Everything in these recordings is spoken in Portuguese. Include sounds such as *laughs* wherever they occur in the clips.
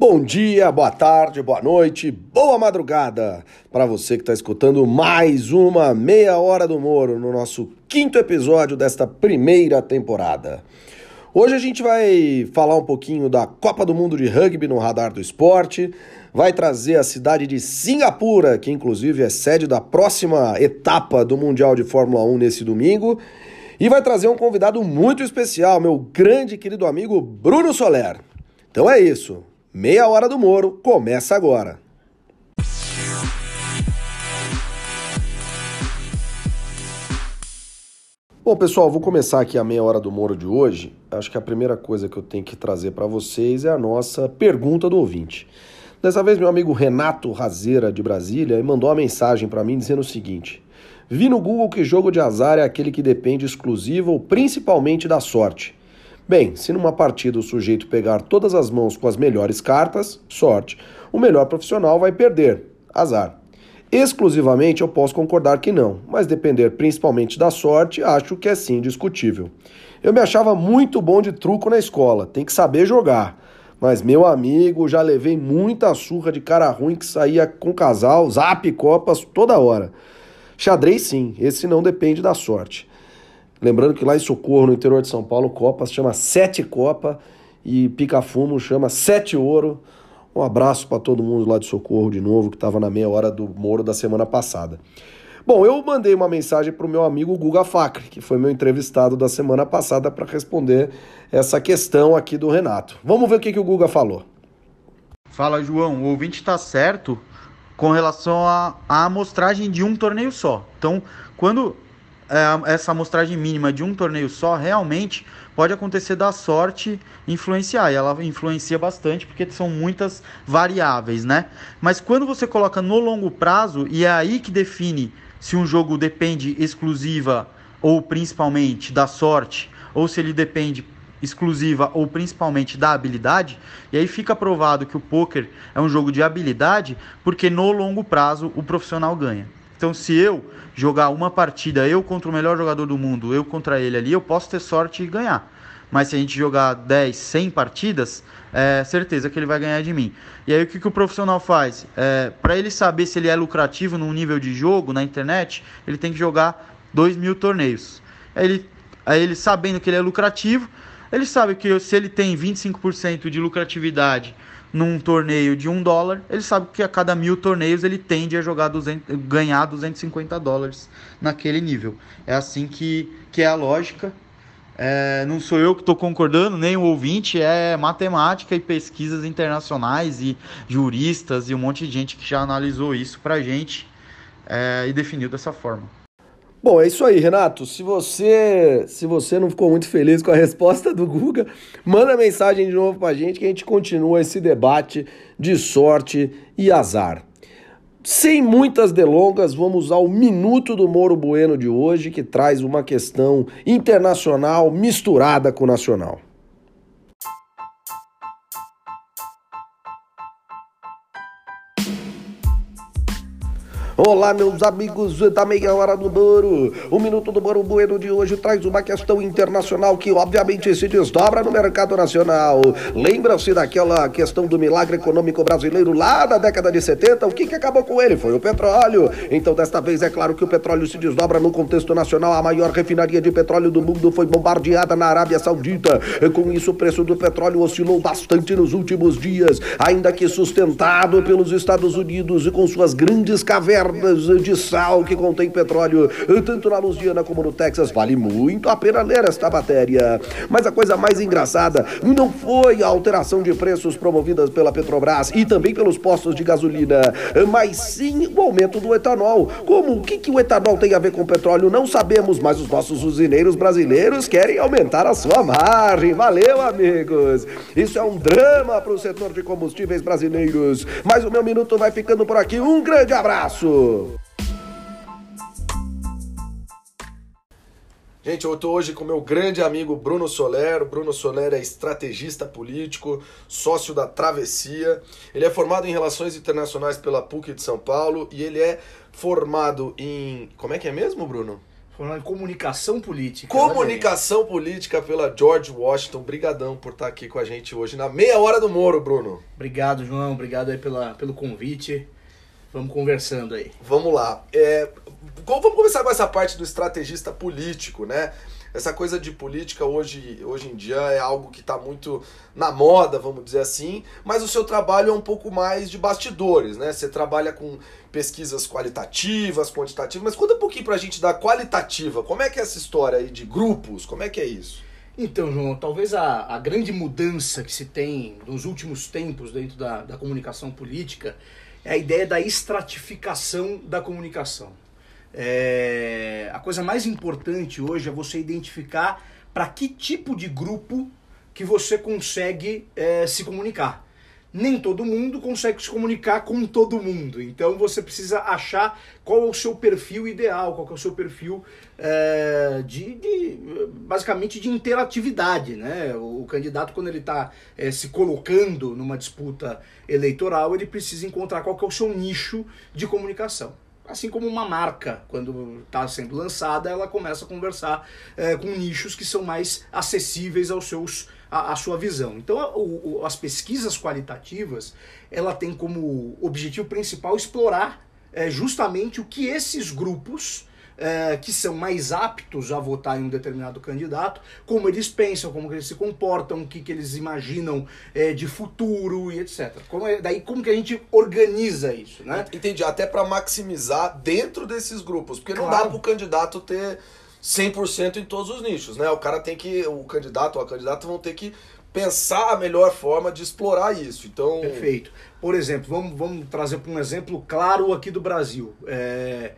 Bom dia, boa tarde, boa noite, boa madrugada para você que está escutando mais uma Meia Hora do Moro no nosso quinto episódio desta primeira temporada. Hoje a gente vai falar um pouquinho da Copa do Mundo de Rugby no Radar do Esporte, vai trazer a cidade de Singapura, que inclusive é sede da próxima etapa do Mundial de Fórmula 1 nesse domingo, e vai trazer um convidado muito especial, meu grande querido amigo Bruno Soler. Então é isso. Meia Hora do Moro começa agora. Bom, pessoal, vou começar aqui a meia hora do Moro de hoje. Acho que a primeira coisa que eu tenho que trazer para vocês é a nossa pergunta do ouvinte. Dessa vez, meu amigo Renato Razeira, de Brasília, mandou uma mensagem para mim dizendo o seguinte: Vi no Google que jogo de azar é aquele que depende exclusiva ou principalmente da sorte. Bem, se numa partida o sujeito pegar todas as mãos com as melhores cartas, sorte. O melhor profissional vai perder, azar. Exclusivamente eu posso concordar que não, mas depender principalmente da sorte, acho que é sim discutível. Eu me achava muito bom de truco na escola, tem que saber jogar. Mas, meu amigo, já levei muita surra de cara ruim que saía com casal, zap copas toda hora. Xadrez sim, esse não depende da sorte. Lembrando que lá em Socorro, no interior de São Paulo, Copas chama Sete Copa e Pica Fumo chama Sete Ouro. Um abraço para todo mundo lá de Socorro de novo, que estava na meia hora do Moro da semana passada. Bom, eu mandei uma mensagem para o meu amigo Guga Facre, que foi meu entrevistado da semana passada, para responder essa questão aqui do Renato. Vamos ver o que, que o Guga falou. Fala, João. O ouvinte está certo com relação à amostragem de um torneio só. Então, quando essa amostragem mínima de um torneio só, realmente pode acontecer da sorte influenciar. E ela influencia bastante porque são muitas variáveis, né? Mas quando você coloca no longo prazo, e é aí que define se um jogo depende exclusiva ou principalmente da sorte, ou se ele depende exclusiva ou principalmente da habilidade, e aí fica provado que o poker é um jogo de habilidade, porque no longo prazo o profissional ganha. Então, se eu jogar uma partida, eu contra o melhor jogador do mundo, eu contra ele ali, eu posso ter sorte e ganhar. Mas se a gente jogar 10, 100 partidas, é certeza que ele vai ganhar de mim. E aí o que, que o profissional faz? É, Para ele saber se ele é lucrativo num nível de jogo na internet, ele tem que jogar 2 mil torneios. Aí ele, aí ele sabendo que ele é lucrativo, ele sabe que se ele tem 25% de lucratividade num torneio de um dólar, ele sabe que a cada mil torneios ele tende a jogar 200, ganhar 250 dólares naquele nível. É assim que, que é a lógica. É, não sou eu que estou concordando, nem o ouvinte, é matemática e pesquisas internacionais e juristas e um monte de gente que já analisou isso para gente é, e definiu dessa forma. Bom, é isso aí, Renato. Se você, se você não ficou muito feliz com a *laughs* resposta do Guga, manda mensagem de novo pra gente que a gente continua esse debate de sorte e azar. Sem muitas delongas, vamos ao Minuto do Moro Bueno de hoje, que traz uma questão internacional misturada com nacional. Olá, meus amigos da meia hora do Moro. O Minuto do Moro Bueno de hoje traz uma questão internacional que, obviamente, se desdobra no mercado nacional. Lembra-se daquela questão do milagre econômico brasileiro lá da década de 70? O que, que acabou com ele? Foi o petróleo. Então, desta vez, é claro que o petróleo se desdobra no contexto nacional. A maior refinaria de petróleo do mundo foi bombardeada na Arábia Saudita. Com isso, o preço do petróleo oscilou bastante nos últimos dias, ainda que sustentado pelos Estados Unidos e com suas grandes cavernas de sal que contém petróleo, tanto na Louisiana como no Texas. Vale muito a pena ler esta matéria. Mas a coisa mais engraçada não foi a alteração de preços promovidas pela Petrobras e também pelos postos de gasolina, mas sim o aumento do etanol. Como o que, que o etanol tem a ver com petróleo? Não sabemos, mas os nossos usineiros brasileiros querem aumentar a sua margem. Valeu, amigos! Isso é um drama para o setor de combustíveis brasileiros. Mas o meu minuto vai ficando por aqui. Um grande abraço! Gente, eu estou hoje com meu grande amigo Bruno Soler. O Bruno Soler é estrategista político, sócio da Travessia. Ele é formado em Relações Internacionais pela PUC de São Paulo e ele é formado em. Como é que é mesmo, Bruno? Falando em comunicação política. Comunicação política pela George Washington. Brigadão por estar aqui com a gente hoje na meia hora do Moro, Bruno. Obrigado, João. Obrigado aí pela, pelo convite. Vamos conversando aí. Vamos lá. É, vamos começar com essa parte do estrategista político, né? Essa coisa de política hoje, hoje em dia é algo que está muito na moda, vamos dizer assim, mas o seu trabalho é um pouco mais de bastidores, né? Você trabalha com pesquisas qualitativas, quantitativas, mas conta um pouquinho para a gente da qualitativa. Como é que é essa história aí de grupos? Como é que é isso? Então, João, talvez a, a grande mudança que se tem nos últimos tempos dentro da, da comunicação política é a ideia da estratificação da comunicação. É, a coisa mais importante hoje é você identificar para que tipo de grupo que você consegue é, se comunicar. Nem todo mundo consegue se comunicar com todo mundo, então você precisa achar qual é o seu perfil ideal, qual é o seu perfil é, de, de, basicamente de interatividade, né? O, candidato quando ele está é, se colocando numa disputa eleitoral, ele precisa encontrar qual é o seu nicho de comunicação. Assim como uma marca, quando está sendo lançada, ela começa a conversar é, com nichos que são mais acessíveis aos seus, à, sua visão. Então, o, o, as pesquisas qualitativas, ela tem como objetivo principal explorar é, justamente o que esses grupos é, que são mais aptos a votar em um determinado candidato, como eles pensam, como eles se comportam, o que, que eles imaginam é, de futuro e etc. Como é, daí como que a gente organiza isso, né? Entendi, até para maximizar dentro desses grupos, porque não claro. dá para o candidato ter 100% em todos os nichos, né? O cara tem que, o candidato ou a candidata vão ter que pensar a melhor forma de explorar isso. Então, perfeito. Por exemplo, vamos, vamos trazer para um exemplo claro aqui do Brasil. É,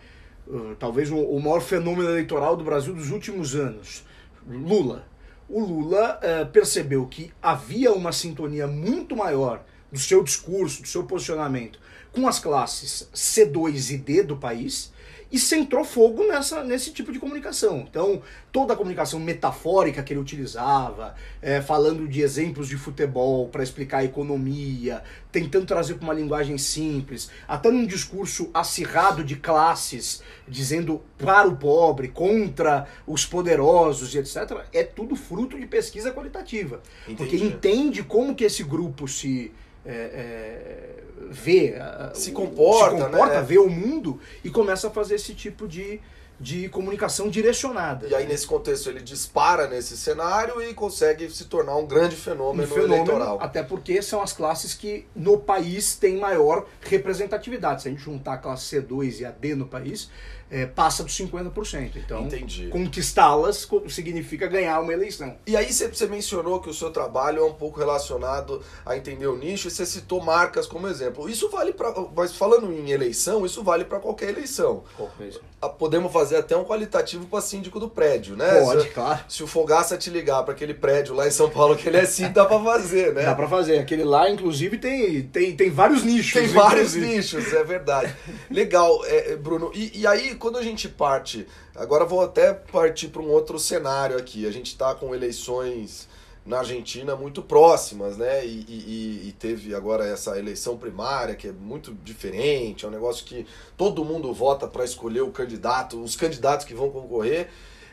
uh, talvez o, o, maior fenômeno eleitoral do Brasil dos últimos anos, Lula. O Lula uh, percebeu que havia uma sintonia muito maior do seu discurso, do seu posicionamento com as classes C2 e D do país e centrou fogo nessa, nesse tipo de comunicação. Então, toda a comunicação metafórica que ele utilizava, é, falando de exemplos de futebol para explicar a economia, tentando trazer para uma linguagem simples, até num discurso acirrado de classes, dizendo para o pobre, contra os poderosos e etc., é tudo fruto de pesquisa qualitativa. Entendi. Porque entende como que esse grupo se é, é, vê, se comporta, se comporta né? vê o mundo e começa a fazer esse tipo de, de comunicação direcionada. E aí, nesse contexto, ele dispara nesse cenário e consegue se tornar um grande fenômeno, um fenômeno eleitoral. Até porque são as classes que no país têm maior representatividade. Se a gente juntar a classe C2 e a D no país, é, passa dos 50%. Então, conquistá-las significa ganhar uma eleição. E aí você mencionou que o seu trabalho é um pouco relacionado a entender o nicho e você citou marcas como exemplo. Isso vale para, mas falando em eleição, isso vale para qualquer eleição. Qualquer ah, Podemos fazer até um qualitativo para síndico do prédio, né? Pode, se, claro. Se o Fogaça te ligar para aquele prédio lá em São Paulo que ele é síndico, dá para fazer, né? Dá para fazer. Aquele lá, inclusive, tem, tem, tem vários nichos. Tem vários nichos, é verdade. Legal, é, Bruno. E, e aí, quando a gente parte, agora vou até partir para um outro cenário aqui. A gente está com eleições na Argentina muito próximas, né? E, e, e, teve agora essa eleição primária que é muito diferente, é um negócio que todo mundo vota para escolher o candidato, os candidatos que vão concorrer.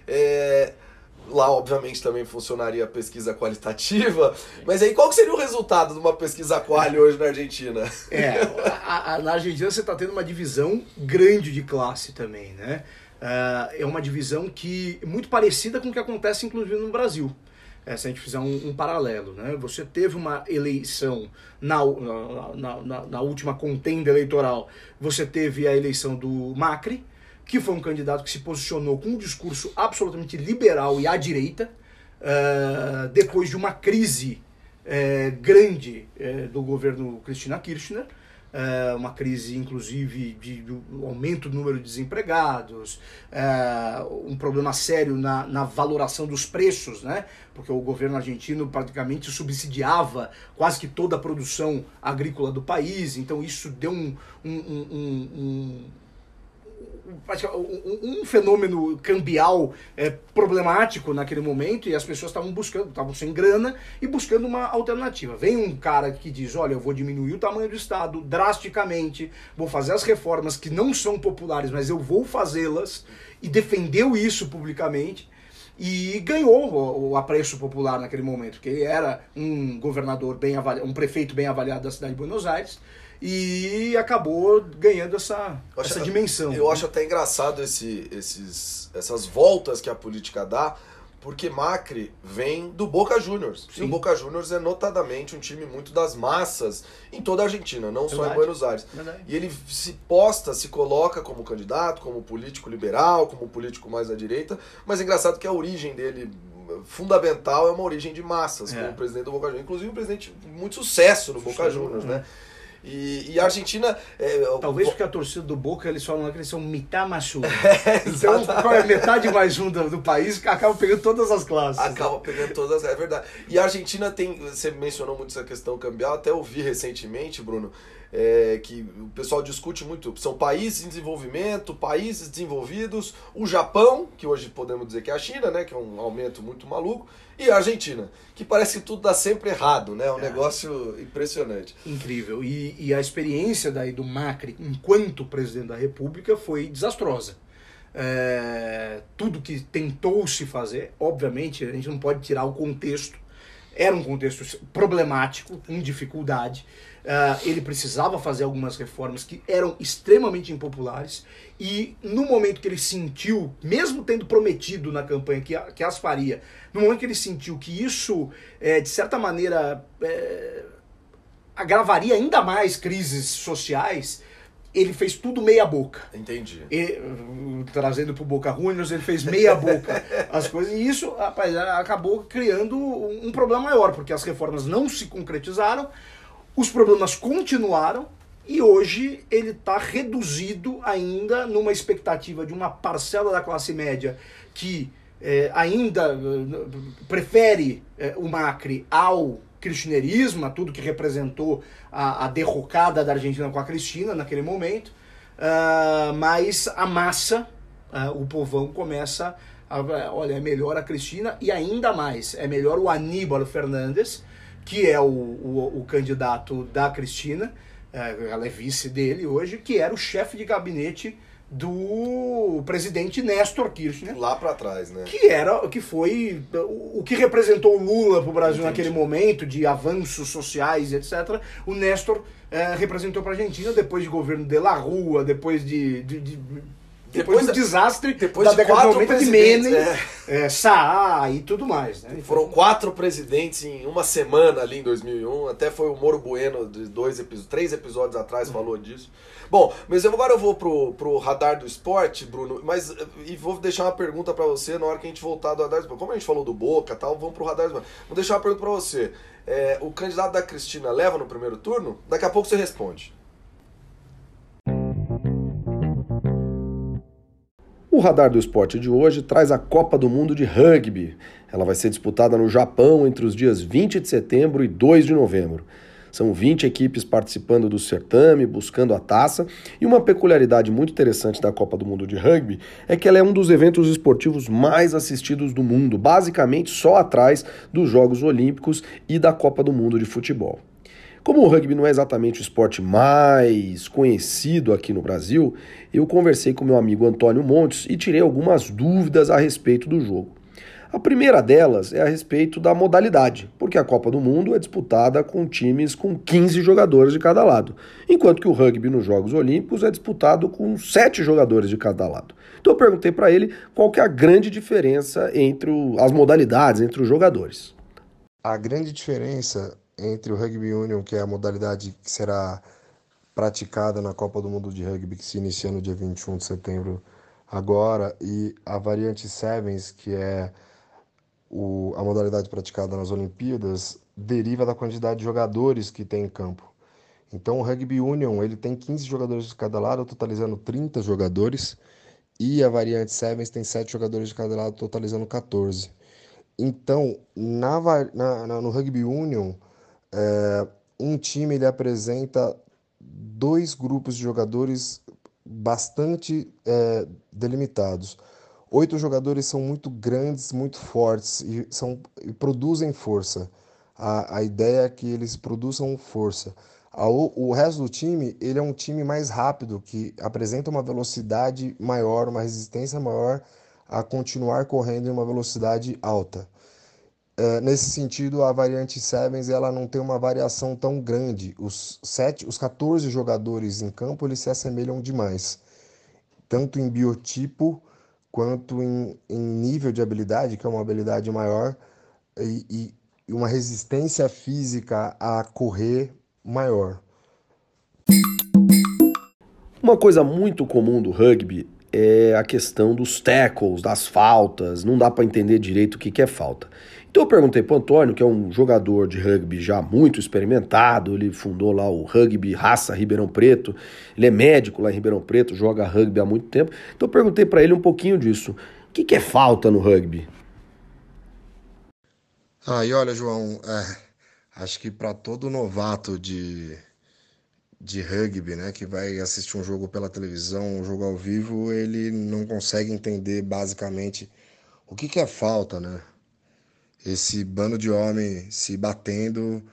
É... Lá, obviamente, também funcionaria a pesquisa qualitativa, mas aí qual seria o resultado de uma pesquisa quali hoje na Argentina? É, a, a, na Argentina você está tendo uma divisão grande de classe também, né? Uh, é uma divisão que muito parecida com o que acontece, inclusive, no Brasil. É, se a gente fizer um, um, paralelo, né? Você teve uma eleição na, na, na, na última contenda eleitoral, você teve a eleição do Macri, que foi um candidato que se posicionou com um discurso absolutamente liberal e à direita, uh, depois de uma crise uh, grande uh, do governo Cristina Kirchner, uma crise inclusive de, de, aumento do número de desempregados, um problema sério na, na valoração dos preços, né? porque o governo argentino praticamente subsidiava quase que toda a produção agrícola do país, então isso deu um, um, um, um um, um fenômeno cambial é, problemático naquele momento e as pessoas estavam buscando, estavam sem grana e buscando uma alternativa. Vem um cara que diz: Olha, eu vou diminuir o tamanho do Estado drasticamente, vou fazer as reformas que não são populares, mas eu vou fazê-las, e defendeu isso publicamente e ganhou o, o, apreço popular naquele momento, porque ele era um governador bem avaliado, um prefeito bem avaliado da cidade de Buenos Aires e acabou ganhando essa, acho, essa dimensão. Eu acho até engraçado esse, esses, essas voltas que a política dá, porque Macri vem do Boca Juniors. Sim. E o Boca Juniors é notadamente um time muito das massas em toda a Argentina, não Verdade. só em Buenos Aires. Verdade. E ele se posta, se coloca como candidato, como político liberal, como político mais à direita, mas é engraçado que a origem dele fundamental é uma origem de massas, é. como presidente do Boca Juniors. Inclusive um presidente muito sucesso no Boca Juniors, né? E, e, a Argentina. É, Talvez porque a torcida do Boca eles falam que eles são mitad mais um. *laughs* É, então, qual é metade mais um do, do país, acaba pegando todas as classes. Acaba pegando todas, é verdade. E a Argentina tem. Você mencionou muito essa questão cambial, até ouvi recentemente, Bruno é, que o pessoal discute muito. São países em desenvolvimento, países desenvolvidos, o Japão, que hoje podemos dizer que é a China, né, que é um aumento muito maluco, e a Argentina, que parece que tudo dá sempre errado, né? É um é. negócio impressionante. Incrível. E, e a experiência daí do Macri enquanto presidente da República foi desastrosa. É, tudo que tentou se fazer, obviamente, a gente não pode tirar o contexto, era um contexto problemático, com dificuldade. Uh, ele precisava fazer algumas reformas que eram extremamente impopulares e no momento que ele sentiu, mesmo tendo prometido na campanha que, que as faria, no momento que ele sentiu que isso, é, de certa maneira, é, agravaria ainda mais crises sociais, ele fez tudo meia boca. Entendi. E, trazendo para o Boca Juniors, ele fez meia boca as *laughs* coisas. E isso, rapaz, acabou criando um problema maior, porque as reformas não se concretizaram, os problemas continuaram e hoje ele está reduzido ainda numa expectativa de uma parcela da classe média que é, ainda eh, prefere é, o Macri ao kirchnerismo, a tudo que representou a, a derrocada da Argentina com a Cristina naquele momento, uh, mas a massa, uh, o povão começa a, olha, é melhor a Cristina e ainda mais, é melhor o Aníbal Fernandes, que é o, o, o candidato da Cristina, é, ela é vice dele hoje, que era o chefe de gabinete do presidente Néstor Kirchner. Lá para trás, né? Que era, que foi o que representou o Lula para o Brasil Entendi. naquele momento de avanços sociais, etc. O Néstor é, representou para a Argentina depois de governo de La Rua, depois de, de, de depois, do desastre depois da de década de 90 de Menem, é. É, Saá e tudo mais. Né? Foram quatro presidentes em uma semana ali em 2001. Até foi o Moro Bueno, de dois três episódios atrás, uhum. falou disso. Bom, mas eu, agora eu vou pro, pro radar do esporte, Bruno, mas e vou deixar uma pergunta para você na hora que a gente voltar do radar do esporte. Como a gente falou do Boca tal, vamos pro radar do esporte. Vou deixar uma pergunta para você. É, o candidato da Cristina leva no primeiro turno? Daqui a pouco você responde. O Radar do Esporte de hoje traz a Copa do Mundo de Rugby. Ela vai ser disputada no Japão entre os dias 20 de setembro e 2 de novembro. São 20 equipes participando do certame, buscando a taça, e uma peculiaridade muito interessante da Copa do Mundo de Rugby é que ela é um dos eventos esportivos mais assistidos do mundo, basicamente só atrás dos Jogos Olímpicos e da Copa do Mundo de Futebol. Como o rugby não é exatamente o esporte mais conhecido aqui no Brasil, eu conversei com meu amigo Antônio Montes e tirei algumas dúvidas a respeito do jogo. A primeira delas é a respeito da modalidade, porque a Copa do Mundo é disputada com times com 15 jogadores de cada lado, enquanto que o rugby nos Jogos Olímpicos é disputado com 7 jogadores de cada lado. Então eu perguntei para ele qual que é a grande diferença entre as modalidades, entre os jogadores. A grande diferença entre o Rugby Union, que é a modalidade que será praticada na Copa do Mundo de Rugby, que se inicia no dia 21 de setembro agora, e a variante Sevens, que é o, a modalidade praticada nas Olimpíadas, deriva da quantidade de jogadores que tem em campo. Então o Rugby Union ele tem 15 jogadores de cada lado, totalizando 30 jogadores, e a variante Sevens tem 7 jogadores de cada lado, totalizando 14. Então, na, na, no Rugby Union, é, um time ele apresenta dois grupos de jogadores bastante é, delimitados. Oito jogadores são muito grandes, muito fortes e, são, e produzem força. A, a ideia é que eles produzam força. A, o resto do time ele é um time mais rápido, que apresenta uma velocidade maior, uma resistência maior a continuar correndo em uma velocidade alta. Uh, nesse sentido, a variante Sevens ela não tem uma variação tão grande. Os, sete, os 14 jogadores em campo eles se assemelham demais, tanto em biotipo quanto em, em nível de habilidade, que é uma habilidade maior, e, e uma resistência física a correr maior. Uma coisa muito comum do rugby é a questão dos tackles, das faltas, não dá para entender direito o que, que é falta. Então eu perguntei para Antônio, que é um jogador de rugby já muito experimentado, ele fundou lá o Rugby Raça Ribeirão Preto, ele é médico lá em Ribeirão Preto, joga rugby há muito tempo. Então eu perguntei para ele um pouquinho disso. O que, que é falta no rugby? Ah, e olha, João, é, acho que para todo novato de, de rugby, né, que vai assistir um jogo pela televisão, um jogo ao vivo, ele não consegue entender basicamente o que, que é falta, né? esse bando de homem se batendo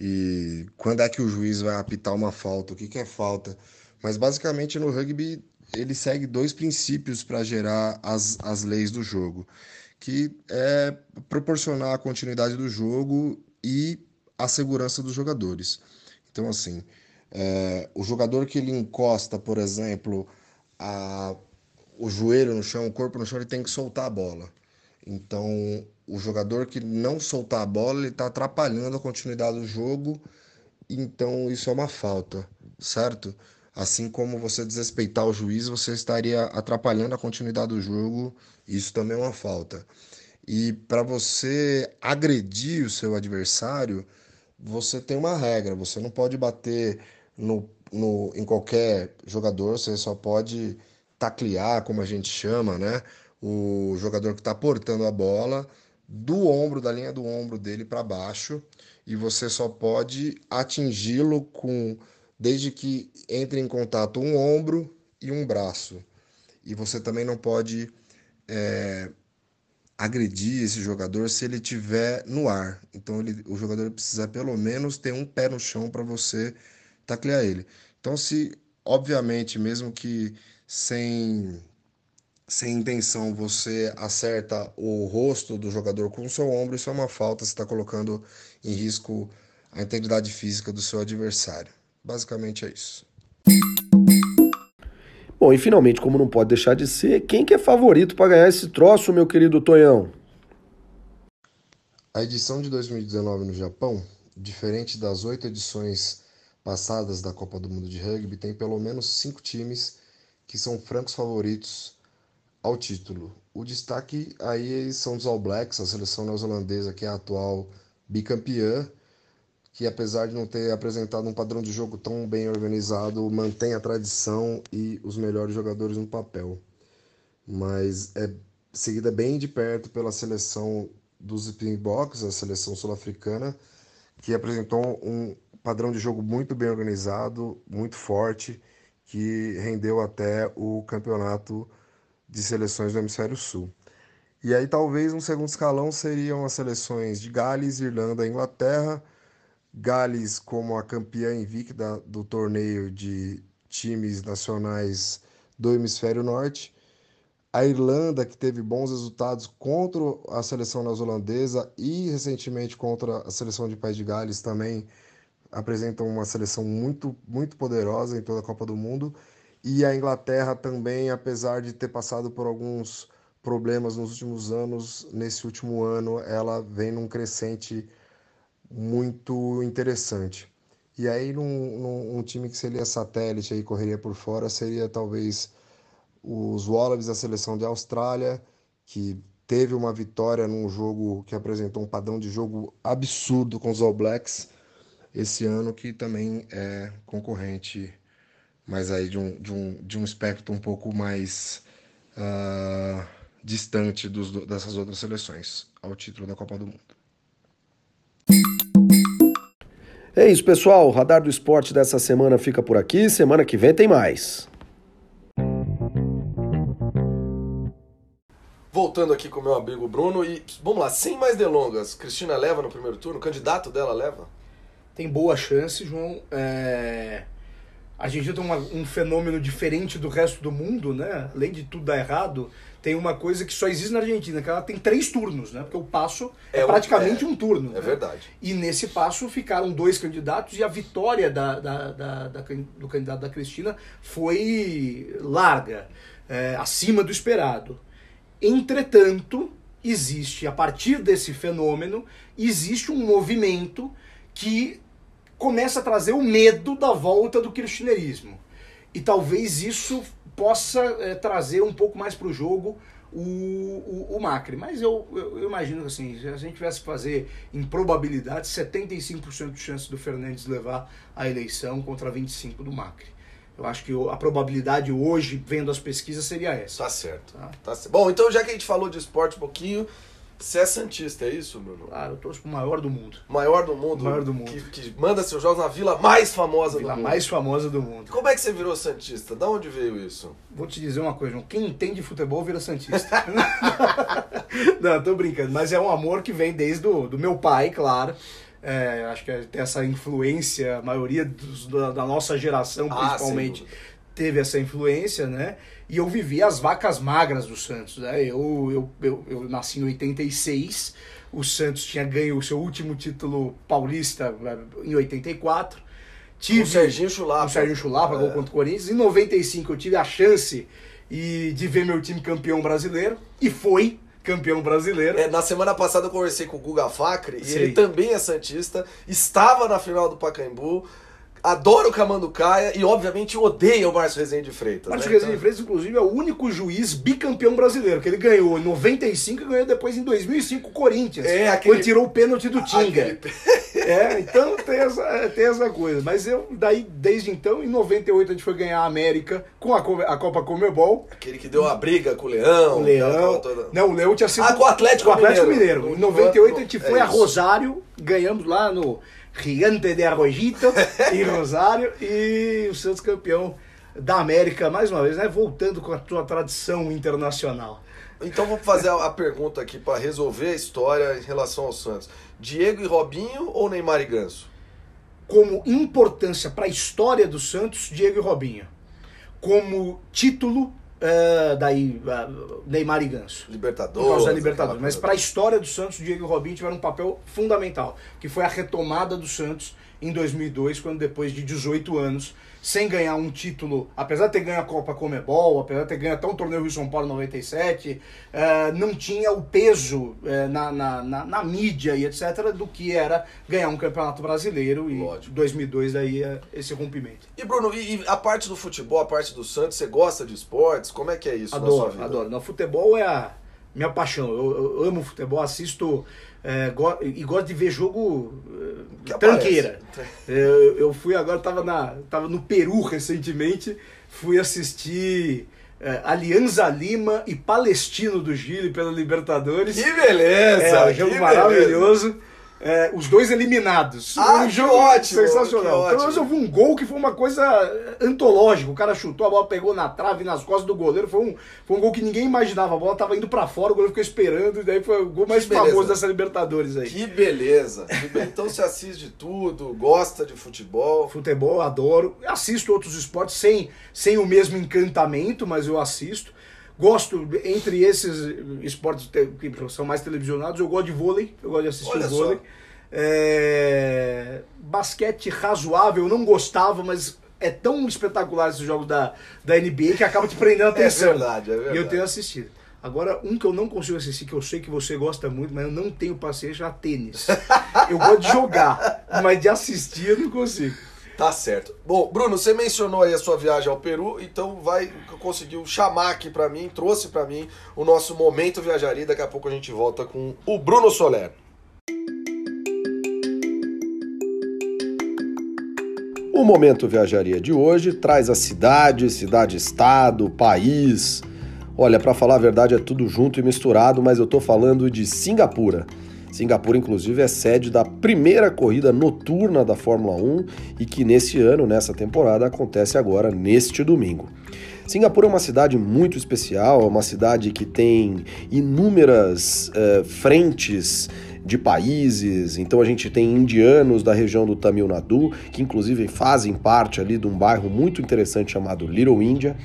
e quando é que o juiz vai apitar uma falta, o que, que é falta. Mas basicamente no rugby ele segue dois princípios para gerar as, as leis do jogo, que é proporcionar a continuidade do jogo e a segurança dos jogadores. Então assim, é, o jogador que ele encosta, por exemplo, a, o joelho no chão, o corpo no chão, ele tem que soltar a bola. Então, o jogador que não soltar a bola, ele está atrapalhando a continuidade do jogo, então isso é uma falta, certo? Assim como você desrespeitar o juiz, você estaria atrapalhando a continuidade do jogo, isso também é uma falta. E para você agredir o seu adversário, você tem uma regra, você não pode bater no, no, em qualquer jogador, você só pode taclear, como a gente chama, né? o jogador que está portando a bola do ombro, da linha do ombro dele para baixo, e você só pode atingi-lo com desde que entre em contato um ombro e um braço. E você também não pode é, agredir esse jogador se ele estiver no ar. Então ele, o jogador precisa pelo menos ter um pé no chão para você taclear ele. Então se, obviamente, mesmo que sem sem intenção você acerta o rosto do jogador com o seu ombro, isso é uma falta, você está colocando em risco a integridade física do seu adversário. Basicamente é isso. Bom, e finalmente, como não pode deixar de ser, quem que é favorito para ganhar esse troço, meu querido Tonhão? A edição de 2019 no Japão, diferente das oito edições passadas da Copa do Mundo de Rugby, tem pelo menos cinco times que são francos favoritos ao título. O destaque aí são os All Blacks, a seleção neozelandesa que é a atual bicampeã, que apesar de não ter apresentado um padrão de jogo tão bem organizado, mantém a tradição e os melhores jogadores no papel. Mas é seguida bem de perto pela seleção dos Springboks, a seleção sul-africana, que apresentou um padrão de jogo muito bem organizado, muito forte, que rendeu até o campeonato de seleções do Hemisfério Sul. E aí talvez um segundo escalão seriam as seleções de Gales, Irlanda e Inglaterra. Gales como a campeã invicta do torneio de times nacionais do Hemisfério Norte. A Irlanda, que teve bons resultados contra a seleção neozelandesa e recentemente contra a seleção de País de Gales, também apresentam uma seleção muito, muito poderosa em toda a Copa do Mundo. E a Inglaterra também, apesar de ter passado por alguns problemas nos últimos anos, nesse último ano ela vem num crescente muito interessante. E aí, num, num um time que seria satélite e correria por fora, seria talvez os Wallabies da seleção de Austrália, que teve uma vitória num jogo que apresentou um padrão de jogo absurdo com os All Blacks esse ano, que também é concorrente, mas aí de um, de um, de um espectro um pouco mais uh, distante dos, dessas outras seleções ao título da Copa do Mundo. É isso, pessoal. O Radar do Esporte dessa semana fica por aqui. Semana que vem tem mais. voltando aqui com o meu amigo Bruno e vamos lá, sem mais delongas, Cristina leva no primeiro turno, o candidato dela leva? Tem boa chance, João. É... A Argentina tem uma, um fenômeno diferente do resto do mundo, né? Além de tudo dar errado, tem uma coisa que só existe na Argentina, que ela tem três turnos, né? Porque o passo é, é praticamente um, é, um turno. É né? verdade. E nesse passo ficaram dois candidatos e a vitória da, da, da, da do candidato da Cristina foi larga, é, acima do esperado. Entretanto, existe, a partir desse fenômeno, existe um movimento que começa a trazer o medo da volta do kirchnerismo. E talvez isso possa é, trazer um pouco mais para o jogo o, o, Macri. Mas eu, eu, eu, imagino que assim, se a gente tivesse que fazer em probabilidade, 75% de chance do Fernandes levar a eleição contra 25% do Macri. Eu acho que a probabilidade hoje, vendo as pesquisas, seria essa. Tá certo. Tá? Tá certo. Bom, então já que a gente falou de esporte um pouquinho, você é Santista, é isso, Bruno? Claro, eu torço pro maior do mundo. Maior do mundo? Maior do mundo. Que, que manda seus jogos na vila mais famosa vila do mundo. mais famosa do mundo. Como é que você virou Santista? Da onde veio isso? Vou te dizer uma coisa, João. Quem entende futebol vira Santista. *laughs* Não, tô brincando. Mas é um amor que vem desde o do meu pai, claro. É, acho que tem essa influência, a maioria dos, da, da, nossa geração, ah, principalmente, ah, teve essa influência, né? E eu vivi as vacas magras do Santos, né? Eu, eu, eu, eu nasci em 86, o Santos tinha ganho o seu último título paulista né, em 84. Tive, o Serginho Chulapa. O Serginho Chulapa, é. gol contra o Corinthians. Em 95 eu tive a chance e, de ver meu time campeão brasileiro, e foi campeão brasileiro. É, na semana passada eu conversei com o Guga Facre, e ele também é Santista, estava na final do Pacaembu, adora o Camanducaia e, obviamente, odeia o Márcio Rezende de Freitas. Márcio né? Rezende de Freitas, inclusive, é o único juiz bicampeão brasileiro, que ele ganhou em 95 e ganhou depois em 2005 o Corinthians. É, aquele... Quando tirou o pênalti do Tinga. Aquele... *laughs* é, então tem essa, tem essa coisa. Mas eu, daí, desde então, em 98 a gente foi ganhar a América com a, a Copa Comebol. Aquele que deu a briga com o Leão. O Leão. Toda... Não, o Leão tinha sido... Ah, com o Atlético, com o Atlético Mineiro. Mineiro. Em 98 a gente foi é a Rosário, ganhamos lá no Gigante de Arrojito e *laughs* Rosário e o Santos campeão da América mais uma vez, né? Voltando com a sua tradição internacional. Então vou fazer a pergunta aqui para resolver a história em relação ao Santos. Diego e Robinho ou Neymar e Ganso? Como importância para a história do Santos, Diego e Robinho. Como título, Uh, daí uh, Neymar e Ganso. Libertadores. Por causa da Libertadores. Mas para a história do Santos, Diego e Robinho tiveram um papel fundamental, que foi a retomada do Santos em 2002, quando depois de 18 anos sem ganhar um título, apesar de ter ganho a Copa Comebol, apesar de ter ganho até um torneio Rio São Paulo em 97, uh, eh, não tinha o peso uh, na, na, na, na, mídia e etc. do que era ganhar um campeonato brasileiro e Lógico. 2002 daí é esse rompimento. E Bruno, e, e, a parte do futebol, a parte do Santos, você gosta de esportes? Como é que é isso adoro? Adoro, no futebol é a minha paixão. Eu, eu amo futebol, assisto é, go e gosto de ver jogo tranqueira. Eu, eu, fui agora, tava, na, tava no Peru recentemente, fui assistir é, Alianza Lima e Palestino do Chile pela Libertadores. Que beleza! É, um jogo maravilhoso. Beleza. É, os dois eliminados. Ah, um jogo ótimo, sensacional. Pelo menos eu vi um gol que foi uma coisa antológica. O cara chutou, a bola pegou na trave, nas costas do goleiro. Foi um, foi um gol que ninguém imaginava. A bola tava indo para fora, o goleiro ficou esperando. E daí foi o gol mais famoso dessa Libertadores aí. Que beleza. Então você assiste tudo, gosta de futebol. Futebol, adoro. Assisto outros esportes sem, sem o mesmo encantamento, mas eu assisto. Gosto, entre esses esportes que são mais televisionados, eu gosto de vôlei, eu gosto de assistir Olha vôlei. É... Basquete razoável, eu não gostava, mas é tão espetacular esses jogos da, da NBA que acaba te prendendo a *laughs* é atenção. É verdade, é verdade. E eu tenho assistido. Agora, um que eu não consigo assistir, que eu sei que você gosta muito, mas eu não tenho paciência, é tênis. *laughs* eu gosto de jogar, mas de assistir eu não consigo. Tá certo. Bom, Bruno, você mencionou aí a sua viagem ao Peru, então vai conseguiu chamar aqui para mim, trouxe para mim o nosso momento viajaria. Daqui a pouco a gente volta com o Bruno Soler. O momento viajaria de hoje traz a cidade, cidade-estado, país. Olha, para falar a verdade é tudo junto e misturado, mas eu tô falando de Singapura. Singapura, inclusive, é sede da primeira corrida noturna da Fórmula 1 e que nesse ano, nessa temporada, acontece agora neste domingo. Singapura é uma cidade muito especial, é uma cidade que tem inúmeras uh, frentes de países. Então a gente tem indianos da região do Tamil Nadu, que inclusive fazem parte ali de um bairro muito interessante chamado Little India.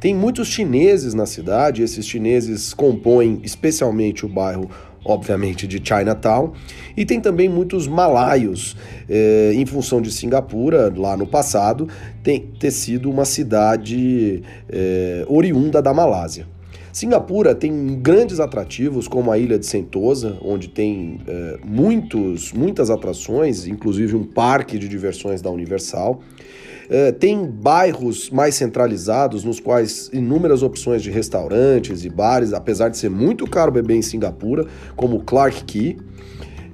Tem muitos chineses na cidade, esses chineses compõem especialmente o bairro obviamente, de Chinatown, e tem também muitos malaios, eh, em função de Singapura, lá no passado, tem, ter sido uma cidade eh, oriunda da Malásia. Singapura tem grandes atrativos, como a ilha de Sentosa, onde tem eh, muitos, muitas atrações, inclusive um parque de diversões da Universal. É, tem bairros mais centralizados, nos quais inúmeras opções de restaurantes e bares, apesar de ser muito caro beber em Singapura, como Clark Key.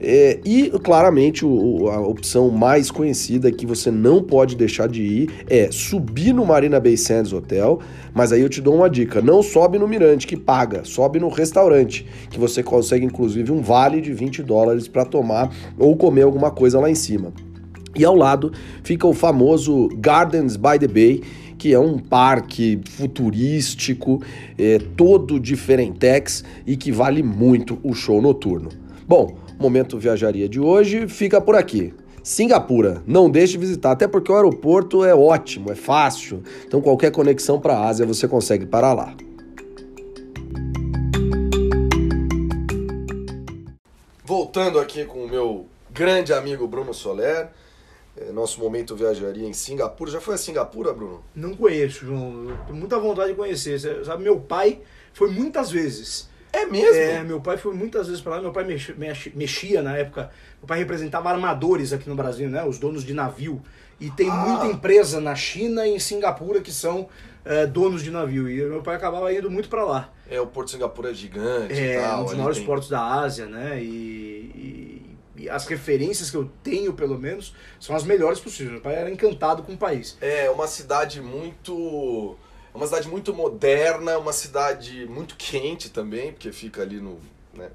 É, e claramente o, a opção mais conhecida que você não pode deixar de ir é subir no Marina Bay Sands Hotel, mas aí eu te dou uma dica: não sobe no Mirante que paga, sobe no restaurante, que você consegue inclusive um vale de 20 dólares para tomar ou comer alguma coisa lá em cima. E ao lado fica o famoso Gardens by the Bay, que é um parque futurístico, é, todo diferentex e que vale muito o show noturno. Bom, Momento Viajaria de hoje fica por aqui. Singapura, não deixe de visitar, até porque o aeroporto é ótimo, é fácil. Então qualquer conexão para a Ásia você consegue parar lá. Voltando aqui com o meu grande amigo Bruno Soler. É, nosso momento viajaria em Singapura. Já foi a Singapura, Bruno? Não conheço, João. Tenho muita vontade de conhecer. Sabe, meu pai foi muitas vezes. É mesmo? É, meu pai foi muitas vezes para lá. Meu pai mexia, mexia, na época. Meu pai representava armadores aqui no Brasil, né? Os donos de navio. E tem ah. muita empresa na China e em Singapura que são é, donos de navio. E meu pai acabava indo muito para lá. É, o Porto de Singapura é gigante. É, tal, um dos maiores tem... portos da Ásia, né? e, e as referências que eu tenho, pelo menos, são as melhores possíveis. Meu pai era encantado com o país. É, uma cidade muito. Uma cidade muito moderna, uma cidade muito quente também, porque fica ali no, né,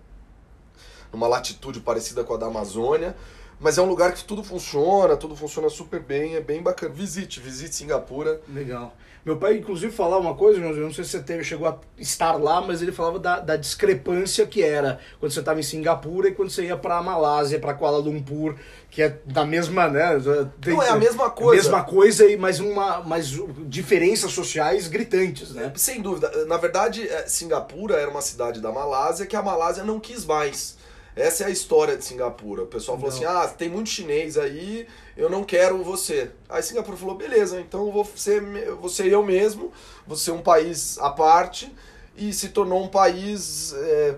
numa latitude parecida com a da Amazônia. Mas é um lugar que tudo funciona, tudo funciona super bem, é bem bacana. Visite, visite Singapura. Legal. Meu pai, inclusive, falava uma coisa, eu não sei se você teve, chegou a estar lá, mas ele falava da, da discrepância que era quando você estava em Singapura e quando você ia para a Malásia, para Kuala Lumpur, que é da mesma, né? Tem, não, é a mesma coisa. Mesma coisa, mas uma mas diferenças sociais gritantes, né? Sem dúvida. Na verdade, é, Singapura era uma cidade da Malásia que a Malásia não quis mais. Essa é a história de Singapura. O pessoal falou assim: ah, tem muito chinês aí, eu não quero você. Aí Singapura falou: beleza, então eu vou ser, vou ser eu mesmo, vou ser um país à parte, e se tornou um país. É,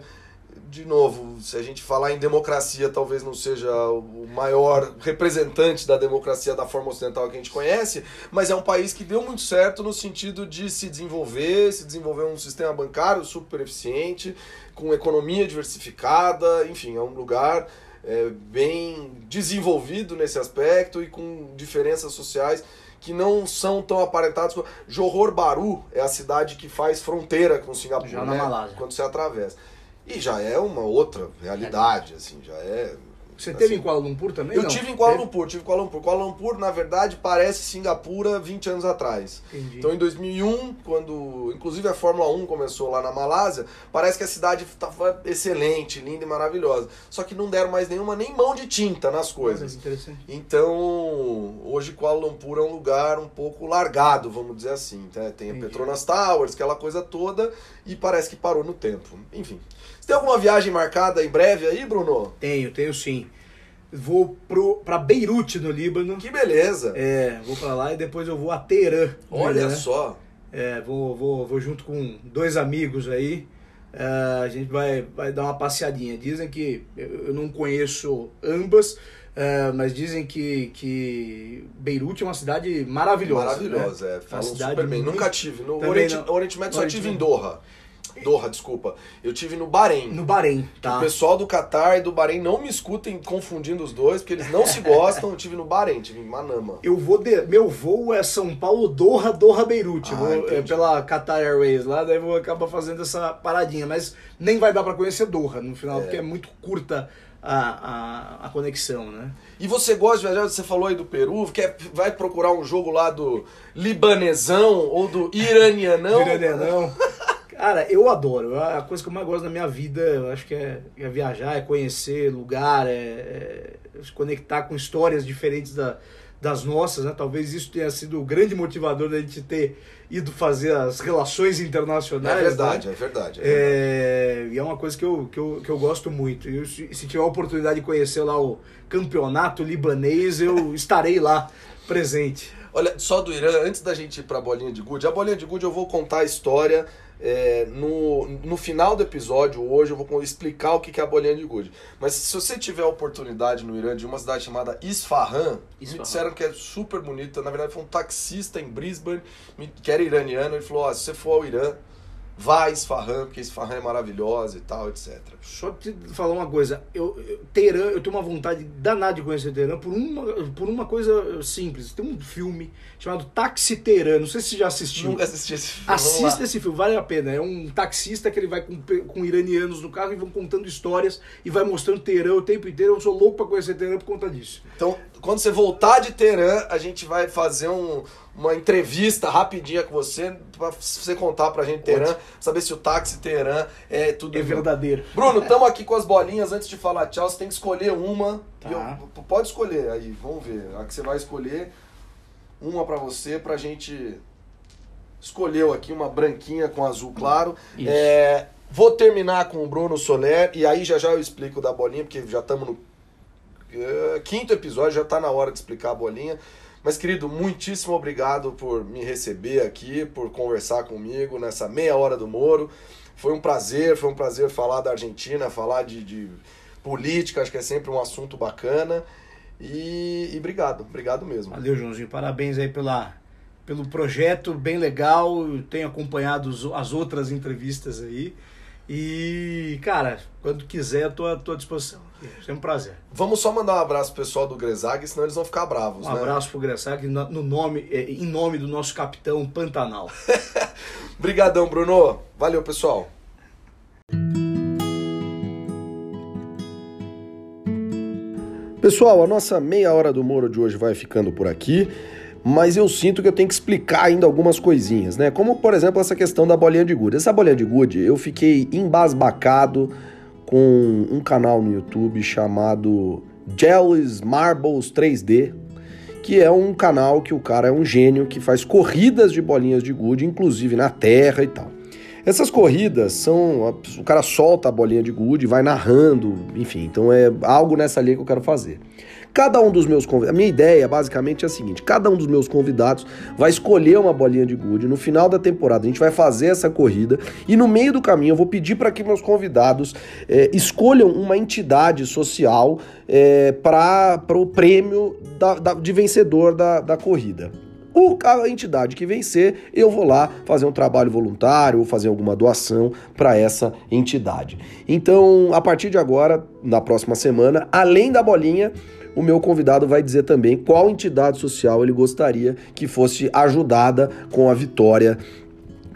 de novo, se a gente falar em democracia, talvez não seja o maior representante da democracia da forma ocidental que a gente conhece, mas é um país que deu muito certo no sentido de se desenvolver, se desenvolver um sistema bancário super eficiente, com economia diversificada, enfim, é um lugar é, bem desenvolvido nesse aspecto e com diferenças sociais que não são tão aparentadas. Johor Bahru é a cidade que faz fronteira com Singapura, já né? quando você atravessa. E já é uma outra realidade, assim, já é você teve assim, em Kuala Lumpur também? Eu não? tive em Kuala teve? Lumpur, tive em Kuala Lumpur. Kuala Lumpur, na verdade, parece Singapura 20 anos atrás. Entendi. Então, em 2001, quando inclusive a Fórmula 1 começou lá na Malásia, parece que a cidade estava excelente, linda e maravilhosa. Só que não deram mais nenhuma nem mão de tinta nas coisas. interessante. Então, hoje Kuala Lumpur é um lugar um pouco largado, vamos dizer assim. Né? Tem a Petronas Towers, aquela coisa toda, e parece que parou no tempo. Enfim. Tem alguma viagem marcada em breve aí, Bruno? Tenho, tenho sim. Vou pro, pra Beirute, no Líbano. Que beleza! É, vou pra lá e depois eu vou a Teherã. Olha né? só! É, vou, vou, vou junto com dois amigos aí. É, a gente vai, vai dar uma passeadinha. Dizem que eu não conheço ambas, é, mas dizem que, que Beirute é uma cidade maravilhosa. Maravilhosa, né? é. Falam super bem. Muito... Nunca tive. No Oriente, Oriente Médio só tive em Doha. Doha, desculpa. Eu tive no Bahrein. No Bahrein, tá. O pessoal do Catar e do Bahrein não me escutem confundindo os dois, porque eles não se gostam. Eu tive no Bahrein, tive em Manama. Eu vou de... Meu voo é São Paulo, Doha, Doha, Beirute. Ah, vou, é, pela Qatar Airways lá, daí vou acabar fazendo essa paradinha. Mas nem vai dar para conhecer Doha no final, é. porque é muito curta a, a, a, conexão, né? E você gosta de viajar? Você falou aí do Peru, quer, vai procurar um jogo lá do libanesão ou do iranianão? iranianão. *laughs* Cara, eu adoro. A coisa que eu mais gosto da minha vida, eu acho que é, é viajar, é conhecer lugar, é, é, se conectar com histórias diferentes da, das nossas, né? Talvez isso tenha sido o grande motivador da gente ter ido fazer as relações internacionais. É verdade, né? é verdade. É, é, e é uma coisa que eu, que eu, que eu gosto muito. Eu, se, se tiver a oportunidade de conhecer lá o campeonato libanês, eu estarei lá presente. Olha, só do Irã, antes da gente ir para a bolinha de gude, a bolinha de gude eu vou contar a história é, no, no final do episódio, hoje, eu vou explicar o que é a bolinha de gude. Mas se você tiver a oportunidade no Irã de uma cidade chamada Isfahan, Isfahan. me disseram que é super bonita. Na verdade, foi um taxista em Brisbane, que era iraniano. Ele falou: oh, se você for ao Irã, vai Isfahan, porque Isfahan é maravilhosa e tal, etc. Só te falar uma coisa, eu, eu Teherã, eu tenho uma vontade danada de conhecer Teherã por uma, por uma coisa simples. Tem um filme chamado Taxi Teherã, não sei se você já assistiu. Nunca assisti esse filme. Assista esse filme, vale a pena. É um taxista que ele vai com, com iranianos no carro e vão contando histórias e vai mostrando Teherã o tempo inteiro. Eu sou louco para conhecer Teherã por conta disso. Então, quando você voltar de Teherã, a gente vai fazer um, uma entrevista rapidinha com você para você contar pra gente Teherã, saber se o táxi Teherã é tudo é verdadeiro. Bruno, estamos aqui com as bolinhas antes de falar tchau, você tem que escolher uma. Tá. Eu, pode escolher aí, vamos ver. A que você vai escolher uma para você pra gente escolheu aqui uma branquinha com azul claro. Isso. É, vou terminar com o Bruno Soler e aí já já eu explico da bolinha, porque já estamos no quinto episódio, já está na hora de explicar a bolinha. Mas, querido, muitíssimo obrigado por me receber aqui, por conversar comigo nessa meia hora do Moro. Foi um prazer, foi um prazer falar da Argentina, falar de, de política, acho que é sempre um assunto bacana. E, e obrigado, obrigado mesmo. Valeu, Joãozinho. Parabéns aí pela, pelo projeto, bem legal. Tenho acompanhado as outras entrevistas aí. E, cara, quando quiser, tô à tua disposição. É um prazer. Vamos só mandar um abraço pro pessoal do Grezag, senão eles vão ficar bravos, um né? abraço pro Grezag no nome, é, em nome do nosso capitão Pantanal. *laughs* Obrigadão, Bruno. Valeu, pessoal. Pessoal, a nossa meia hora do Moro de hoje vai ficando por aqui mas eu sinto que eu tenho que explicar ainda algumas coisinhas, né? Como, por exemplo, essa questão da bolinha de gude. Essa bolinha de gude, eu fiquei embasbacado com um canal no YouTube chamado Jellies Marbles 3D, que é um canal que o cara é um gênio que faz corridas de bolinhas de gude, inclusive na terra e tal. Essas corridas são. O cara solta a bolinha de gude, vai narrando, enfim, então é algo nessa linha que eu quero fazer. Cada um dos meus convidados, a minha ideia basicamente é a seguinte: cada um dos meus convidados vai escolher uma bolinha de gude. No final da temporada, a gente vai fazer essa corrida e no meio do caminho eu vou pedir para que meus convidados é, escolham uma entidade social é, para o prêmio da, da, de vencedor da, da corrida o, a entidade que vencer, eu vou lá fazer um trabalho voluntário ou fazer alguma doação para essa entidade. Então, a partir de agora, na próxima semana, além da bolinha, o meu convidado vai dizer também qual entidade social ele gostaria que fosse ajudada com a vitória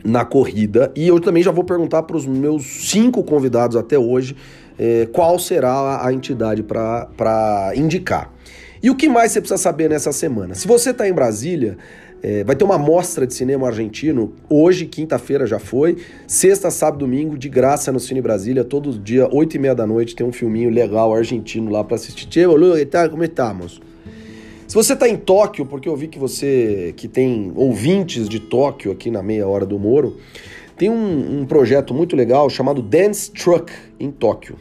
na corrida. E eu também já vou perguntar para os meus cinco convidados até hoje eh, qual será a entidade para indicar. E o que mais você precisa saber nessa semana? Se você está em Brasília, é, vai ter uma mostra de cinema argentino, hoje, quinta-feira já foi, sexta, sábado, domingo, de graça no Cine Brasília, todo dia, oito e meia da noite, tem um filminho legal argentino lá para assistir. Tchê, como estamos? Se você está em Tóquio, porque eu vi que você, que tem ouvintes de Tóquio aqui na meia hora do Moro, tem um, um projeto muito legal chamado Dance Truck em Tóquio.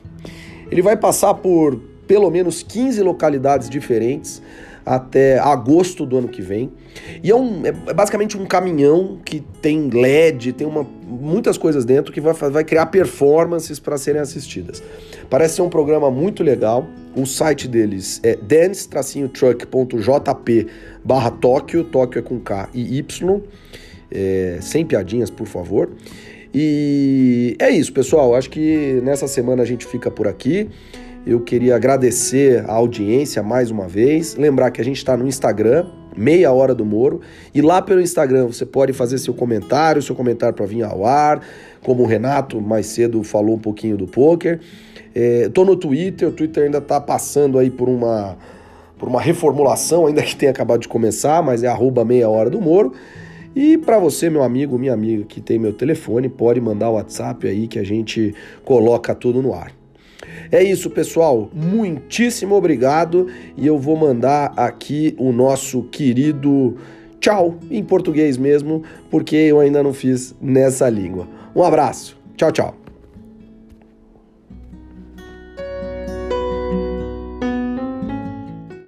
Ele vai passar por pelo menos 15 localidades diferentes, até agosto do ano que vem. E é, um, é basicamente um caminhão que tem LED, tem uma, muitas coisas dentro que vai, vai criar performances para serem assistidas. Parece ser um programa muito legal. O site deles é dance-truck.jp barra Tóquio, Tóquio é com K e Y, é, sem piadinhas, por favor. E é isso, pessoal. Acho que nessa semana a gente fica por aqui. Eu queria agradecer a audiência mais uma vez. Lembrar que a gente está no Instagram, meia hora do Moro. E lá pelo Instagram você pode fazer seu comentário, seu comentário para vir ao ar, como o Renato mais cedo falou um pouquinho do poker. É, tô no Twitter, o Twitter ainda tá passando aí por uma, por uma reformulação, ainda que tenha acabado de começar, mas é arroba meia hora do Moro. E para você, meu amigo, minha amiga que tem meu telefone, pode mandar o WhatsApp aí que a gente coloca tudo no ar. É isso, pessoal. Muitíssimo obrigado e eu vou mandar aqui o nosso querido tchau em português mesmo, porque eu ainda não fiz nessa língua. Um abraço. Tchau, tchau.